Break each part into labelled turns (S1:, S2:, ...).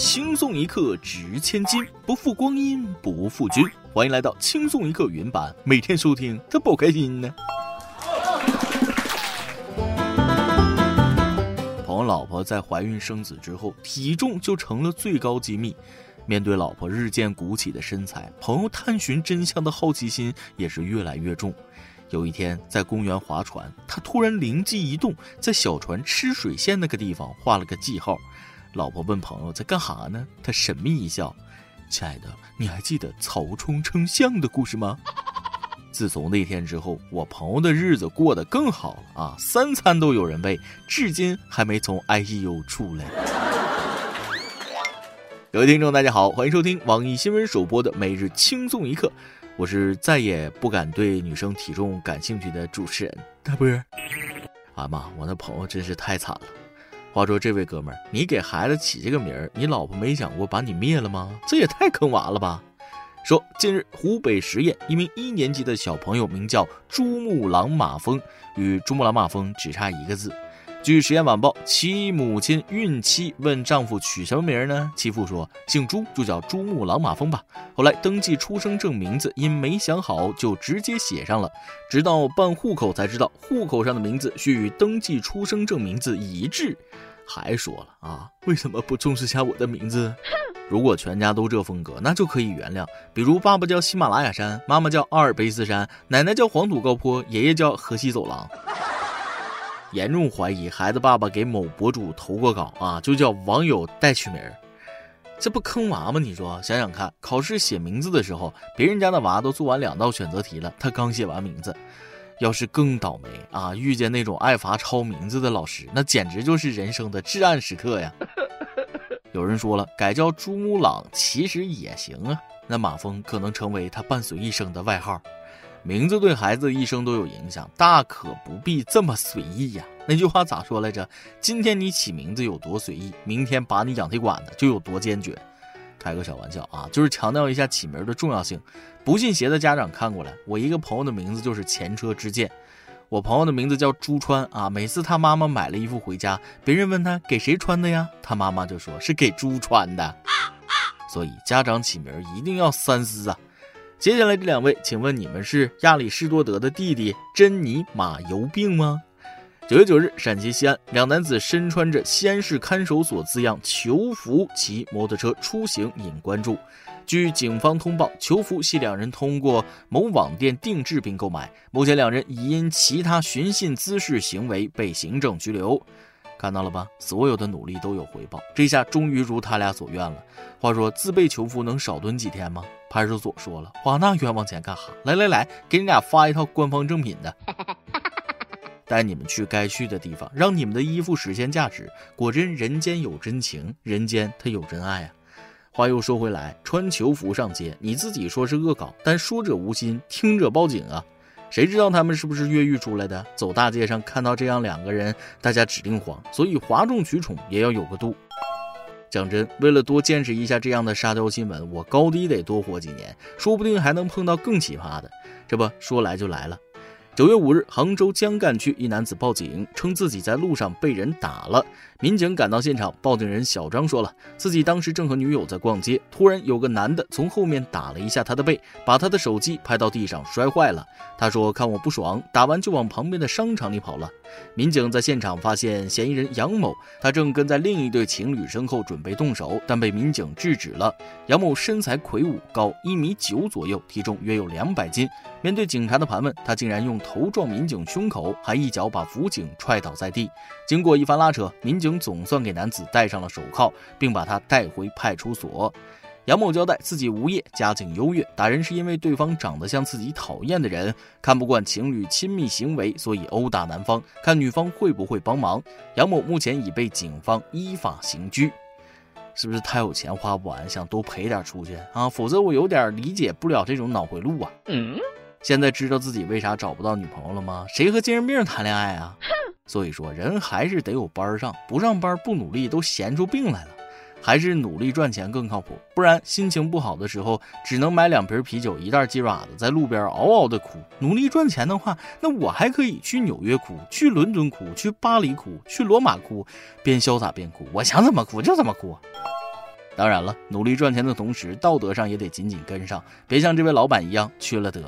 S1: 轻松一刻值千金，不负光阴不负君。欢迎来到轻松一刻云版，每天收听，他不开心呢。朋友老婆在怀孕生子之后，体重就成了最高机密。面对老婆日渐鼓起的身材，朋友探寻真相的好奇心也是越来越重。有一天在公园划船，他突然灵机一动，在小船吃水线那个地方画了个记号。老婆问朋友在干哈呢？他神秘一笑：“亲爱的，你还记得曹冲称象的故事吗？” 自从那天之后，我朋友的日子过得更好了啊，三餐都有人喂，至今还没从 ICU 出来。各位听众，大家好，欢迎收听网易新闻首播的每日轻松一刻。我是再也不敢对女生体重感兴趣的主持人大波。啊妈，我那朋友真是太惨了。话说这位哥们儿，你给孩子起这个名儿，你老婆没想过把你灭了吗？这也太坑娃了吧！说近日湖北十堰一名一年级的小朋友名叫珠穆朗玛峰，与珠穆朗玛峰只差一个字。据《实验晚报》，其母亲孕期问丈夫取什么名呢？其父说姓朱，就叫珠穆朗玛峰吧。后来登记出生证名字，因没想好就直接写上了。直到办户口才知道，户口上的名字需与登记出生证名字一致。还说了啊，为什么不重视下我的名字？如果全家都这风格，那就可以原谅。比如爸爸叫喜马拉雅山，妈妈叫阿尔卑斯山，奶奶叫黄土高坡，爷爷叫河西走廊。严重怀疑孩子爸爸给某博主投过稿啊，就叫网友代取名儿，这不坑娃吗？你说想想看，考试写名字的时候，别人家的娃都做完两道选择题了，他刚写完名字，要是更倒霉啊，遇见那种爱罚抄名字的老师，那简直就是人生的至暗时刻呀。有人说了，改叫珠穆朗其实也行啊，那马蜂可能成为他伴随一生的外号。名字对孩子一生都有影响，大可不必这么随意呀。那句话咋说来着？今天你起名字有多随意，明天拔你养腿管子就有多坚决。开个小玩笑啊，就是强调一下起名的重要性。不信邪的家长看过来，我一个朋友的名字就是前车之鉴。我朋友的名字叫朱川啊，每次他妈妈买了衣服回家，别人问他给谁穿的呀，他妈妈就说是给猪穿的。所以家长起名一定要三思啊。接下来这两位，请问你们是亚里士多德的弟弟珍妮马油病吗？九月九日，陕西西安两男子身穿着西安市看守所字样囚服骑摩托车出行引关注。据警方通报，囚服系两人通过某网店定制并购买，目前两人已因其他寻衅滋事行为被行政拘留。看到了吧，所有的努力都有回报，这下终于如他俩所愿了。话说自备囚服能少蹲几天吗？派出所说了，花那冤枉钱干哈？来来来，给你俩发一套官方正品的，带你们去该去的地方，让你们的衣服实现价值。果真人间有真情，人间他有真爱啊！话又说回来，穿囚服上街，你自己说是恶搞，但说者无心，听者报警啊！谁知道他们是不是越狱出来的？走大街上看到这样两个人，大家指定慌。所以哗众取宠也要有个度。讲真，为了多见识一下这样的沙雕新闻，我高低得多活几年，说不定还能碰到更奇葩的。这不说来就来了。九月五日，杭州江干区一男子报警称自己在路上被人打了。民警赶到现场，报警人小张说了，自己当时正和女友在逛街，突然有个男的从后面打了一下他的背，把他的手机拍到地上摔坏了。他说看我不爽，打完就往旁边的商场里跑了。民警在现场发现嫌疑人杨某，他正跟在另一对情侣身后准备动手，但被民警制止了。杨某身材魁梧，高一米九左右，体重约有两百斤。面对警察的盘问，他竟然用头撞民警胸口，还一脚把辅警踹倒在地。经过一番拉扯，民警。总算给男子戴上了手铐，并把他带回派出所。杨某交代自己无业，家境优越，打人是因为对方长得像自己讨厌的人，看不惯情侣亲密行为，所以殴打男方，看女方会不会帮忙。杨某目前已被警方依法刑拘。是不是太有钱花不完，想多赔点出去啊？否则我有点理解不了这种脑回路啊。嗯，现在知道自己为啥找不到女朋友了吗？谁和精神病谈恋爱啊？所以说，人还是得有班上，不上班不努力都闲出病来了。还是努力赚钱更靠谱，不然心情不好的时候，只能买两瓶啤酒，一袋鸡爪子，在路边嗷嗷的哭。努力赚钱的话，那我还可以去纽约哭，去伦敦哭，去巴黎哭，去罗马哭，边潇洒边哭，我想怎么哭就怎么哭。当然了，努力赚钱的同时，道德上也得紧紧跟上，别像这位老板一样缺了德。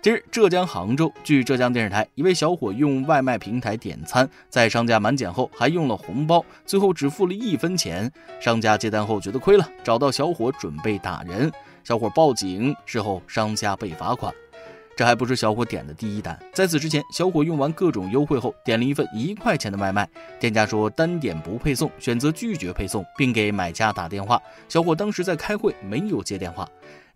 S1: 今日，浙江杭州，据浙江电视台，一位小伙用外卖平台点。餐，在商家满减后还用了红包，最后只付了一分钱。商家接单后觉得亏了，找到小伙准备打人，小伙报警，事后商家被罚款。这还不是小伙点。的第一单，在此之前，小伙用完各种优惠后，点。了一份一块钱的外卖，店家说单点。不配送，选择拒绝配送，并给买家打电话。小伙当时在开会，没有接电话。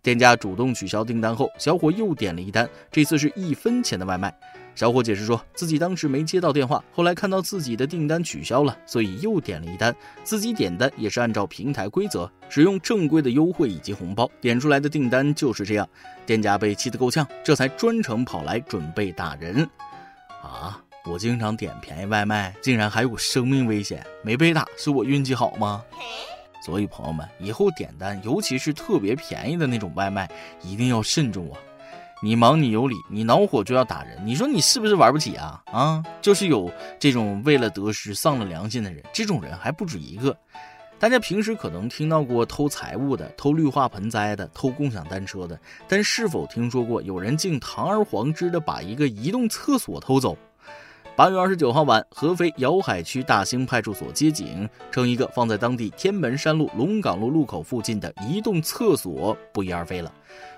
S1: 店家主动取消订单后，小伙又点了一单，这次是一分钱的外卖。小伙解释说自己当时没接到电话，后来看到自己的订单取消了，所以又点了一单。自己点单也是按照平台规则，使用正规的优惠以及红包，点出来的订单就是这样。店家被气得够呛，这才专程跑来准备打人。啊！我经常点便宜外卖，竟然还有生命危险，没被打是我运气好吗？所以朋友们，以后点单，尤其是特别便宜的那种外卖，一定要慎重啊！你忙你有理，你恼火就要打人，你说你是不是玩不起啊？啊，就是有这种为了得失丧了良心的人，这种人还不止一个。大家平时可能听到过偷财物的、偷绿化盆栽的、偷共享单车的，但是否听说过有人竟堂而皇之的把一个移动厕所偷走？八月二十九号晚，合肥瑶海区大兴派出所接警称，一个放在当地天门山路龙岗路路口附近的移动厕所不翼而飞了。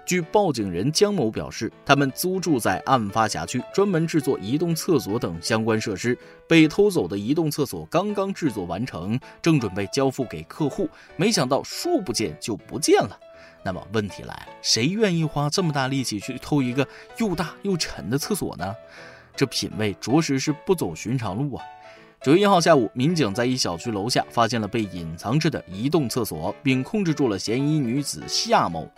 S1: 据报警人江某表示，他们租住在案发辖区，专门制作移动厕所等相关设施。被偷走的移动厕所刚刚制作完成，正准备交付给客户，没想到说不见就不见了。那么问题来了，谁愿意花这么大力气去偷一个又大又沉的厕所呢？这品味着实是不走寻常路啊！九月一号下午，民警在一小区楼下发现了被隐藏着的移动厕所，并控制住了嫌疑女子夏某。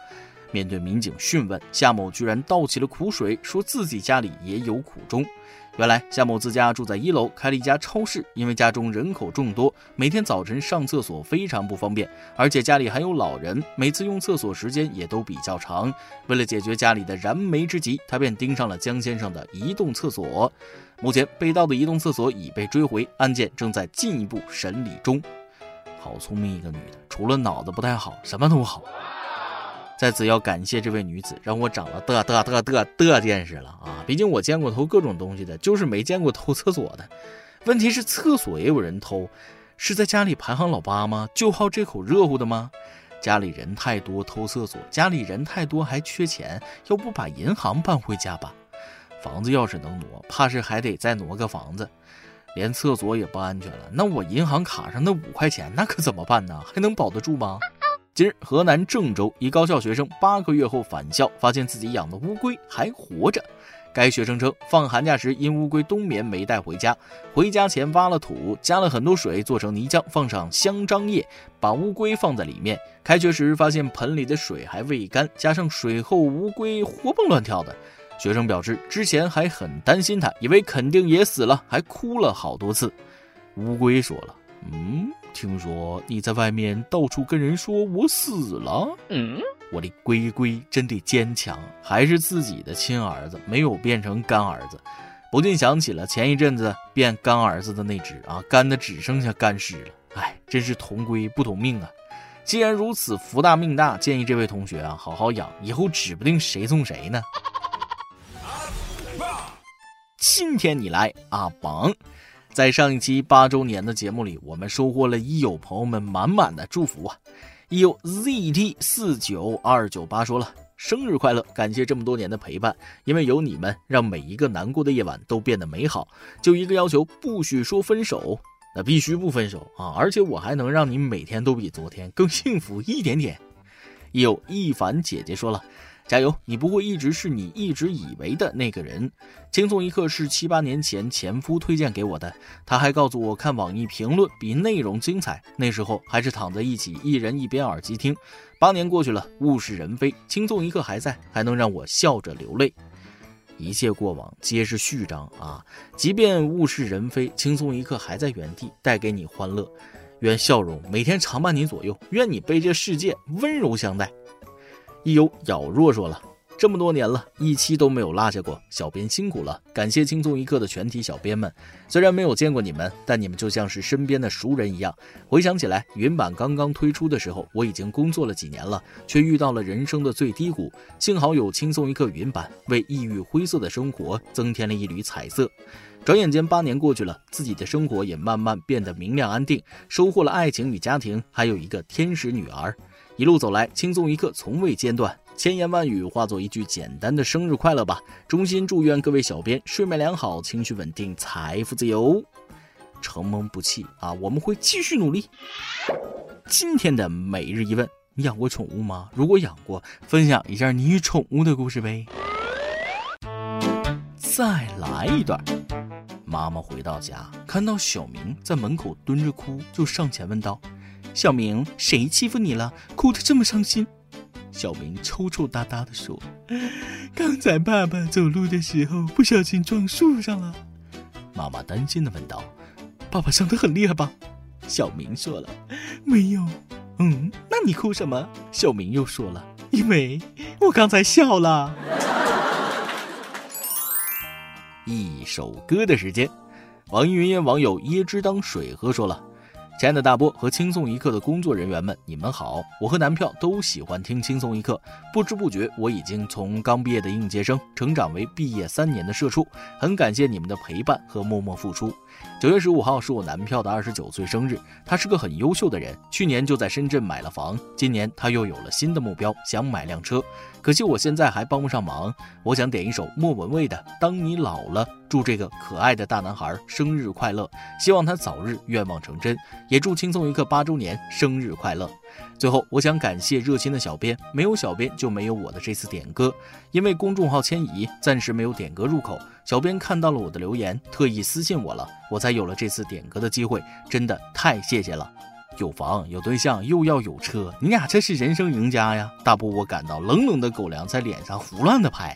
S1: 面对民警讯问，夏某居然倒起了苦水，说自己家里也有苦衷。原来夏某自家住在一楼，开了一家超市。因为家中人口众多，每天早晨上厕所非常不方便，而且家里还有老人，每次用厕所时间也都比较长。为了解决家里的燃眉之急，他便盯上了江先生的移动厕所。目前被盗的移动厕所已被追回，案件正在进一步审理中。好聪明一个女的，除了脑子不太好，什么都好。在此要感谢这位女子，让我长了的的的的的见识了啊！毕竟我见过偷各种东西的，就是没见过偷厕所的。问题是厕所也有人偷，是在家里排行老八吗？就好这口热乎的吗？家里人太多偷厕所，家里人太多还缺钱，要不把银行搬回家吧？房子要是能挪，怕是还得再挪个房子。连厕所也不安全了，那我银行卡上那五块钱，那可怎么办呢？还能保得住吗？今日，河南郑州一高校学生八个月后返校，发现自己养的乌龟还活着。该学生称，放寒假时因乌龟冬眠没带回家，回家前挖了土，加了很多水做成泥浆，放上香樟叶，把乌龟放在里面。开学时发现盆里的水还未干，加上水后乌龟活蹦乱跳的。学生表示，之前还很担心它，以为肯定也死了，还哭了好多次。乌龟说了。嗯，听说你在外面到处跟人说我死了。嗯，我的龟龟真的坚强，还是自己的亲儿子，没有变成干儿子。不禁想起了前一阵子变干儿子的那只啊，干的只剩下干尸了。哎，真是同归不同命啊！既然如此福大命大，建议这位同学啊，好好养，以后指不定谁送谁呢。今天你来阿榜。在上一期八周年的节目里，我们收获了益友朋友们满满的祝福啊！益友 ZT 四九二九八说了：“生日快乐，感谢这么多年的陪伴，因为有你们，让每一个难过的夜晚都变得美好。就一个要求，不许说分手，那必须不分手啊！而且我还能让你每天都比昨天更幸福一点点。”益友一凡姐姐说了。加油！你不会一直是你一直以为的那个人。轻松一刻是七八年前前夫推荐给我的，他还告诉我看网易评论比内容精彩。那时候还是躺在一起，一人一边耳机听。八年过去了，物是人非，轻松一刻还在，还能让我笑着流泪。一切过往皆是序章啊！即便物是人非，轻松一刻还在原地，带给你欢乐。愿笑容每天常伴你左右，愿你被这世界温柔相待。一有咬弱说了，这么多年了，一期都没有落下过，小编辛苦了，感谢轻松一刻的全体小编们。虽然没有见过你们，但你们就像是身边的熟人一样。回想起来，云版刚刚推出的时候，我已经工作了几年了，却遇到了人生的最低谷。幸好有轻松一刻云版，为抑郁灰色的生活增添了一缕彩色。转眼间八年过去了，自己的生活也慢慢变得明亮安定，收获了爱情与家庭，还有一个天使女儿。一路走来，轻松一刻从未间断。千言万语化作一句简单的生日快乐吧！衷心祝愿各位小编睡眠良好，情绪稳定，财富自由。承蒙不弃啊，我们会继续努力。今天的每日一问：你养过宠物吗？如果养过，分享一下你与宠物的故事呗。再来一段。妈妈回到家，看到小明在门口蹲着哭，就上前问道：“小明，谁欺负你了？哭得这么伤心？”小明抽抽搭搭的说：“刚才爸爸走路的时候不小心撞树上了。”妈妈担心的问道：“爸爸伤得很厉害吧？”小明说了：“没有。”嗯，那你哭什么？小明又说了：“因为我刚才笑了。”一首歌的时间，网易云音乐网友椰汁当水喝说了。亲爱的大波和轻松一刻的工作人员们，你们好！我和男票都喜欢听轻松一刻，不知不觉我已经从刚毕业的应届生成长为毕业三年的社畜，很感谢你们的陪伴和默默付出。九月十五号是我男票的二十九岁生日，他是个很优秀的人，去年就在深圳买了房，今年他又有了新的目标，想买辆车。可惜我现在还帮不上忙，我想点一首莫文蔚的《当你老了》，祝这个可爱的大男孩生日快乐，希望他早日愿望成真，也祝轻松一刻八周年生日快乐。最后，我想感谢热心的小编，没有小编就没有我的这次点歌，因为公众号迁移，暂时没有点歌入口。小编看到了我的留言，特意私信我了，我才有了这次点歌的机会，真的太谢谢了。有房有对象又要有车，你俩这是人生赢家呀！大波我感到冷冷的狗粮在脸上胡乱的拍。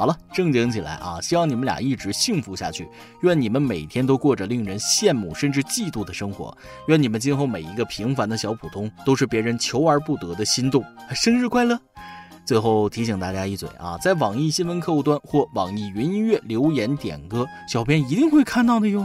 S1: 好了，正经起来啊！希望你们俩一直幸福下去，愿你们每天都过着令人羡慕甚至嫉妒的生活，愿你们今后每一个平凡的小普通都是别人求而不得的心动。生日快乐！最后提醒大家一嘴啊，在网易新闻客户端或网易云音乐留言点歌，小编一定会看到的哟。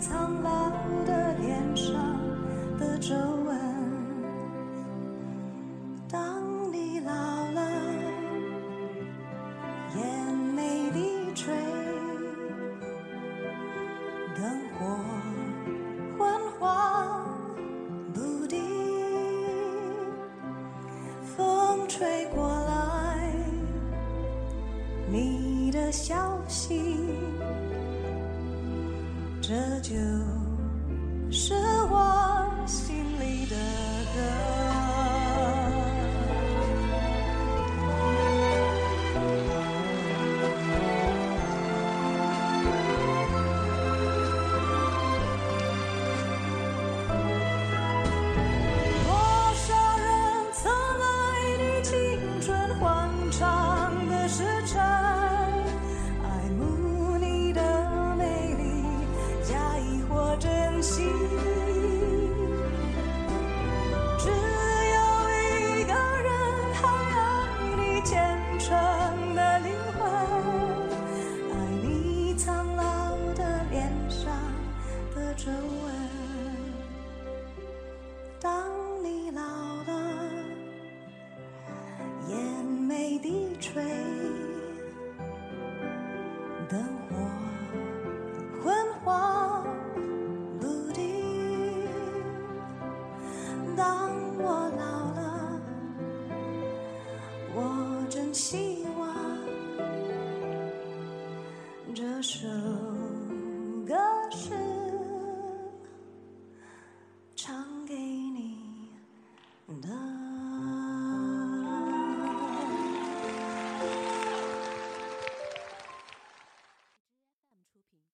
S1: 苍白。这就是我心里的歌。珍